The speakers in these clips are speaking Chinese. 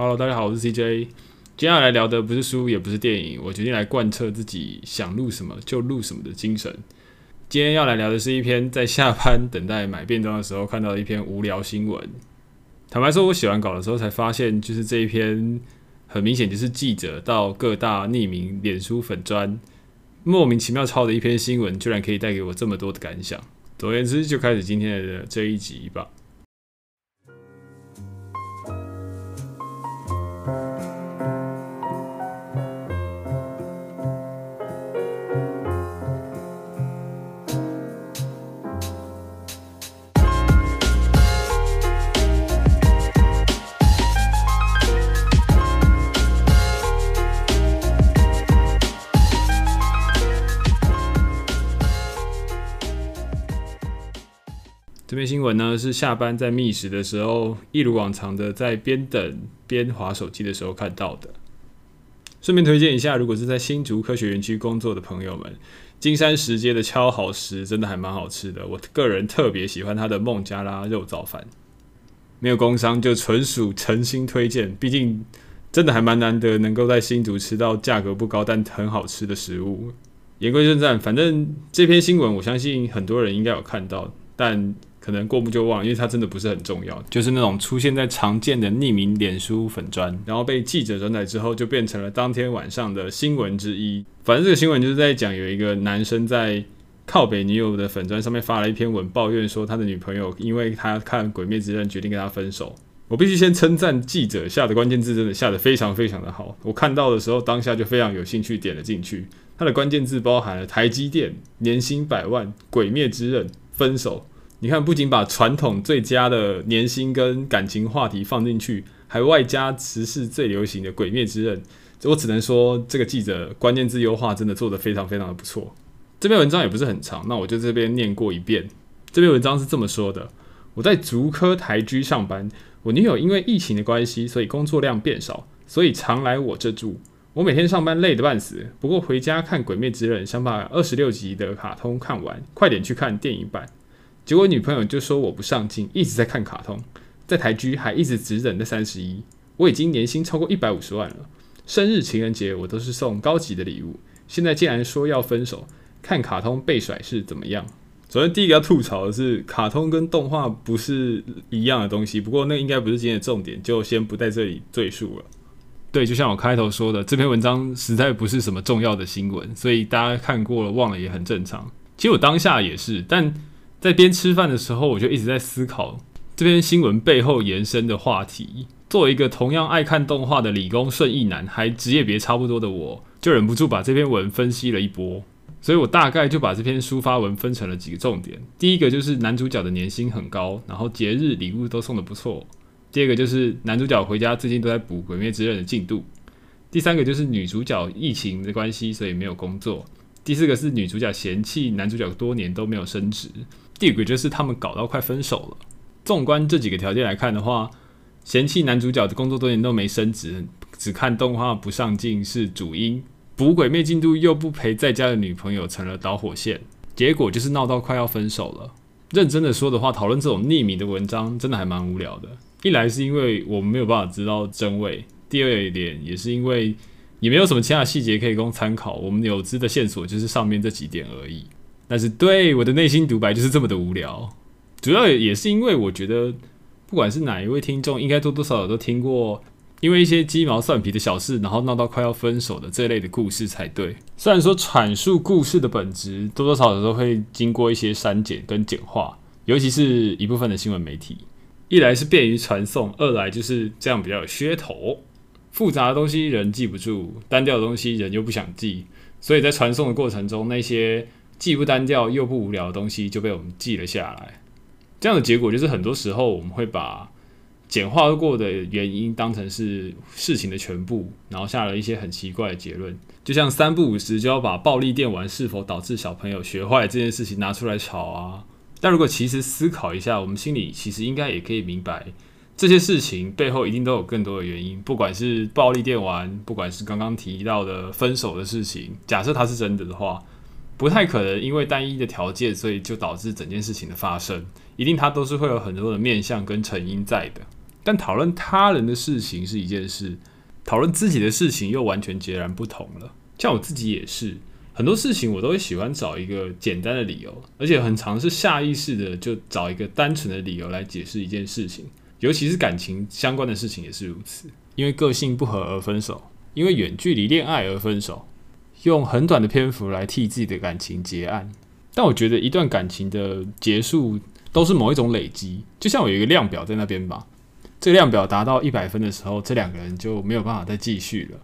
Hello，大家好，我是 CJ。接下来聊的不是书，也不是电影，我决定来贯彻自己想录什么就录什么的精神。今天要来聊的是一篇在下班等待买便当的时候看到的一篇无聊新闻。坦白说，我写完稿的时候才发现，就是这一篇很明显就是记者到各大匿名脸书粉专莫名其妙抄的一篇新闻，居然可以带给我这么多的感想。总而言之，就开始今天的这一集吧。篇新闻呢，是下班在觅食的时候，一如往常的在边等边划手机的时候看到的。顺便推荐一下，如果是在新竹科学园区工作的朋友们，金山石街的超好食真的还蛮好吃的。我个人特别喜欢它的孟加拉肉燥饭，没有工商就纯属诚心推荐。毕竟真的还蛮难得能够在新竹吃到价格不高但很好吃的食物。言归正传，反正这篇新闻我相信很多人应该有看到，但。可能过目就忘，因为它真的不是很重要，就是那种出现在常见的匿名脸书粉砖，然后被记者转载之后，就变成了当天晚上的新闻之一。反正这个新闻就是在讲有一个男生在靠北女友的粉砖上面发了一篇文，抱怨说他的女朋友因为他看《鬼灭之刃》决定跟他分手。我必须先称赞记者下的关键字真的下得非常非常的好，我看到的时候当下就非常有兴趣点了进去。他的关键字包含了台积电、年薪百万、《鬼灭之刃》、分手。你看，不仅把传统最佳的年薪跟感情话题放进去，还外加时事最流行的《鬼灭之刃》，我只能说这个记者关键字优化真的做得非常非常的不错。这篇文章也不是很长，那我就这边念过一遍。这篇文章是这么说的：我在竹科台居上班，我女友因为疫情的关系，所以工作量变少，所以常来我这住。我每天上班累得半死，不过回家看《鬼灭之刃》，想把二十六集的卡通看完，快点去看电影版。结果女朋友就说我不上进，一直在看卡通，在台居还一直只忍在三十一。我已经年薪超过一百五十万了，生日、情人节我都是送高级的礼物，现在竟然说要分手，看卡通被甩是怎么样？首先第一个要吐槽的是，卡通跟动画不是一样的东西，不过那应该不是今天的重点，就先不在这里赘述了。对，就像我开头说的，这篇文章实在不是什么重要的新闻，所以大家看过了忘了也很正常。其实我当下也是，但。在边吃饭的时候，我就一直在思考这篇新闻背后延伸的话题。作为一个同样爱看动画的理工顺义男，还职业别差不多的我，就忍不住把这篇文分析了一波。所以我大概就把这篇抒发文分成了几个重点。第一个就是男主角的年薪很高，然后节日礼物都送得不错。第二个就是男主角回家最近都在补《鬼灭之刃》的进度。第三个就是女主角疫情的关系，所以没有工作。第四个是女主角嫌弃男主角多年都没有升职。第五个就是他们搞到快分手了。纵观这几个条件来看的话，嫌弃男主角的工作多年都没升职，只看动画不上进是主因，补鬼灭进度又不陪在家的女朋友成了导火线，结果就是闹到快要分手了。认真的说的话，讨论这种匿名的文章真的还蛮无聊的。一来是因为我们没有办法知道真伪，第二一点也是因为也没有什么其他细节可以供参考，我们有知的线索就是上面这几点而已。但是，对我的内心独白就是这么的无聊。主要也是因为我觉得，不管是哪一位听众，应该多多少少都听过，因为一些鸡毛蒜皮的小事，然后闹到快要分手的这类的故事才对。虽然说阐述故事的本质多多少少都会经过一些删减跟简化，尤其是一部分的新闻媒体，一来是便于传送，二来就是这样比较有噱头。复杂的东西人记不住，单调的东西人又不想记，所以在传送的过程中，那些既不单调又不无聊的东西就被我们记了下来，这样的结果就是很多时候我们会把简化过的原因当成是事情的全部，然后下了一些很奇怪的结论。就像三不五时就要把暴力电玩是否导致小朋友学坏这件事情拿出来吵啊。但如果其实思考一下，我们心里其实应该也可以明白，这些事情背后一定都有更多的原因。不管是暴力电玩，不管是刚刚提到的分手的事情，假设它是真的的话。不太可能因为单一的条件，所以就导致整件事情的发生。一定它都是会有很多的面向跟成因在的。但讨论他人的事情是一件事，讨论自己的事情又完全截然不同了。像我自己也是，很多事情我都会喜欢找一个简单的理由，而且很常是下意识的就找一个单纯的理由来解释一件事情，尤其是感情相关的事情也是如此。因为个性不合而分手，因为远距离恋爱而分手，用很短的篇幅来替自己的感情结案。但我觉得一段感情的结束都是某一种累积，就像我有一个量表在那边吧。这个量表达到一百分的时候，这两个人就没有办法再继续了。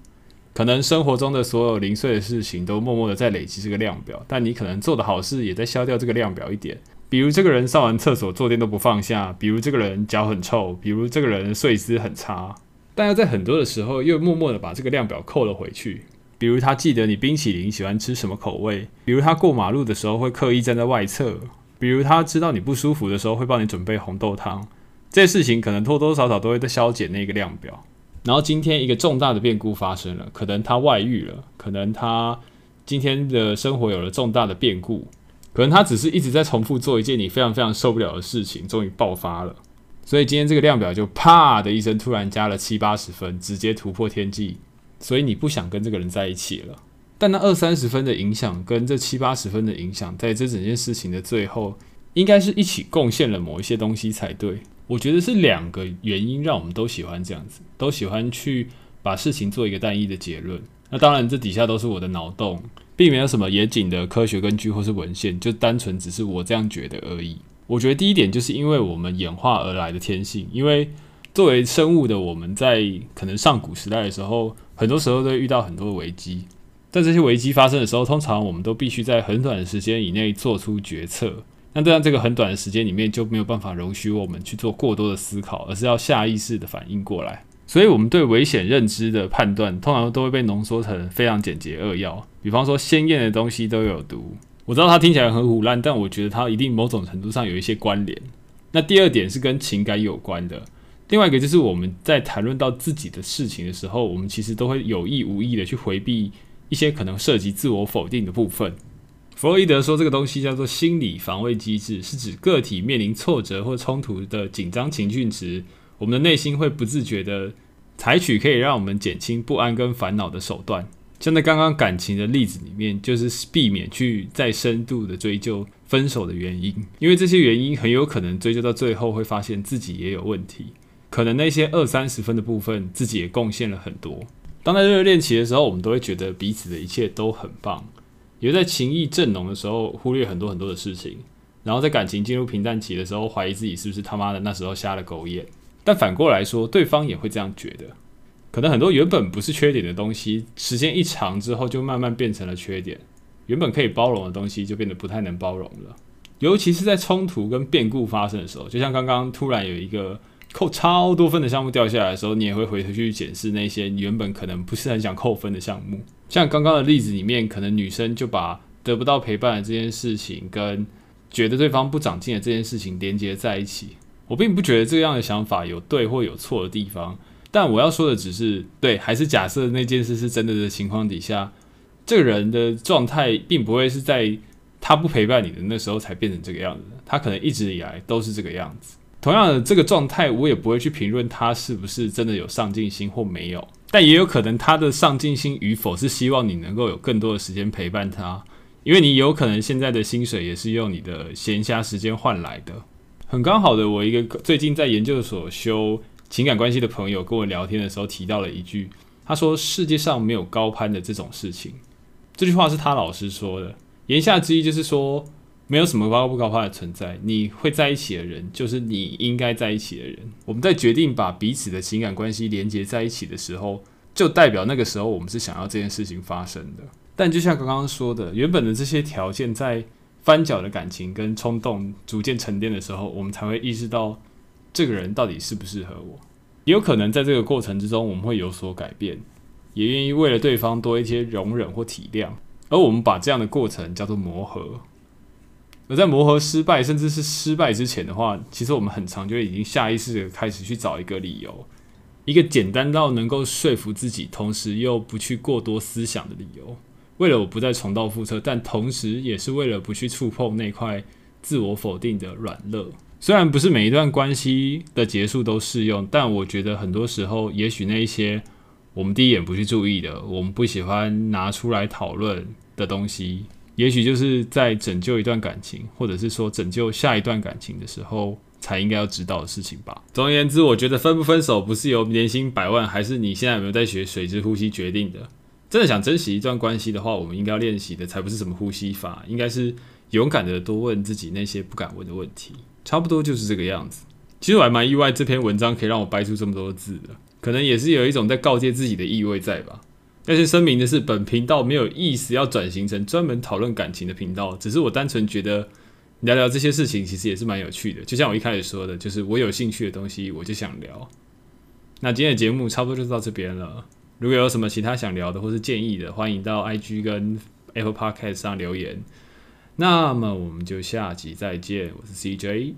可能生活中的所有零碎的事情都默默的在累积这个量表，但你可能做的好事也在消掉这个量表一点。比如这个人上完厕所坐垫都不放下，比如这个人脚很臭，比如这个人睡姿很差。但要在很多的时候又默默的把这个量表扣了回去，比如他记得你冰淇淋喜欢吃什么口味，比如他过马路的时候会刻意站在外侧，比如他知道你不舒服的时候会帮你准备红豆汤，这些事情可能多多少少都会在消减那个量表。然后今天一个重大的变故发生了，可能他外遇了，可能他今天的生活有了重大的变故，可能他只是一直在重复做一件你非常非常受不了的事情，终于爆发了。所以今天这个量表就啪的一声，突然加了七八十分，直接突破天际。所以你不想跟这个人在一起了。但那二三十分的影响跟这七八十分的影响，在这整件事情的最后，应该是一起贡献了某一些东西才对。我觉得是两个原因让我们都喜欢这样子，都喜欢去把事情做一个单一的结论。那当然，这底下都是我的脑洞，并没有什么严谨的科学根据或是文献，就单纯只是我这样觉得而已。我觉得第一点就是因为我们演化而来的天性，因为作为生物的我们在可能上古时代的时候，很多时候都会遇到很多的危机，在这些危机发生的时候，通常我们都必须在很短的时间以内做出决策。那这样这个很短的时间里面就没有办法容许我们去做过多的思考，而是要下意识的反应过来。所以，我们对危险认知的判断，通常都会被浓缩成非常简洁扼要。比方说，鲜艳的东西都有毒。我知道它听起来很唬烂，但我觉得它一定某种程度上有一些关联。那第二点是跟情感有关的，另外一个就是我们在谈论到自己的事情的时候，我们其实都会有意无意的去回避一些可能涉及自我否定的部分。弗洛伊德说，这个东西叫做心理防卫机制，是指个体面临挫折或冲突的紧张情绪时，我们的内心会不自觉的采取可以让我们减轻不安跟烦恼的手段。像在刚刚感情的例子里面，就是避免去再深度的追究分手的原因，因为这些原因很有可能追究到最后会发现自己也有问题，可能那些二三十分的部分自己也贡献了很多。当在热恋期的时候，我们都会觉得彼此的一切都很棒，也在情意正浓的时候忽略很多很多的事情，然后在感情进入平淡期的时候，怀疑自己是不是他妈的那时候瞎了狗眼。但反过来说，对方也会这样觉得。可能很多原本不是缺点的东西，时间一长之后就慢慢变成了缺点。原本可以包容的东西，就变得不太能包容了。尤其是在冲突跟变故发生的时候，就像刚刚突然有一个扣超多分的项目掉下来的时候，你也会回头去检视那些原本可能不是很想扣分的项目。像刚刚的例子里面，可能女生就把得不到陪伴的这件事情，跟觉得对方不长进的这件事情连接在一起。我并不觉得这样的想法有对或有错的地方。但我要说的只是，对，还是假设那件事是真的的情况底下，这个人的状态并不会是在他不陪伴你的那时候才变成这个样子，他可能一直以来都是这个样子。同样的，这个状态我也不会去评论他是不是真的有上进心或没有，但也有可能他的上进心与否是希望你能够有更多的时间陪伴他，因为你有可能现在的薪水也是用你的闲暇时间换来的。很刚好的，我一个最近在研究所修。情感关系的朋友跟我聊天的时候提到了一句，他说：“世界上没有高攀的这种事情。”这句话是他老师说的，言下之意就是说，没有什么高不高怕的存在。你会在一起的人，就是你应该在一起的人。我们在决定把彼此的情感关系连接在一起的时候，就代表那个时候我们是想要这件事情发生的。但就像刚刚说的，原本的这些条件在翻搅的感情跟冲动逐渐沉淀的时候，我们才会意识到。这个人到底适不适合我？也有可能在这个过程之中，我们会有所改变，也愿意为了对方多一些容忍或体谅。而我们把这样的过程叫做磨合。而在磨合失败，甚至是失败之前的话，其实我们很常就已经下意识的开始去找一个理由，一个简单到能够说服自己，同时又不去过多思想的理由。为了我不再重蹈覆辙，但同时也是为了不去触碰那块自我否定的软肋。虽然不是每一段关系的结束都适用，但我觉得很多时候，也许那一些我们第一眼不去注意的，我们不喜欢拿出来讨论的东西，也许就是在拯救一段感情，或者是说拯救下一段感情的时候，才应该要知道的事情吧。总而言之，我觉得分不分手不是由年薪百万，还是你现在有没有在学水之呼吸决定的。真的想珍惜一段关系的话，我们应该要练习的才不是什么呼吸法，应该是勇敢的多问自己那些不敢问的问题。差不多就是这个样子。其实我还蛮意外，这篇文章可以让我掰出这么多字的，可能也是有一种在告诫自己的意味在吧。但是声明的是，本频道没有意思要转型成专门讨论感情的频道，只是我单纯觉得聊聊这些事情其实也是蛮有趣的。就像我一开始说的，就是我有兴趣的东西我就想聊。那今天的节目差不多就到这边了。如果有什么其他想聊的或是建议的，欢迎到 IG 跟 Apple Podcast 上留言。那么我们就下集再见，我是 CJ。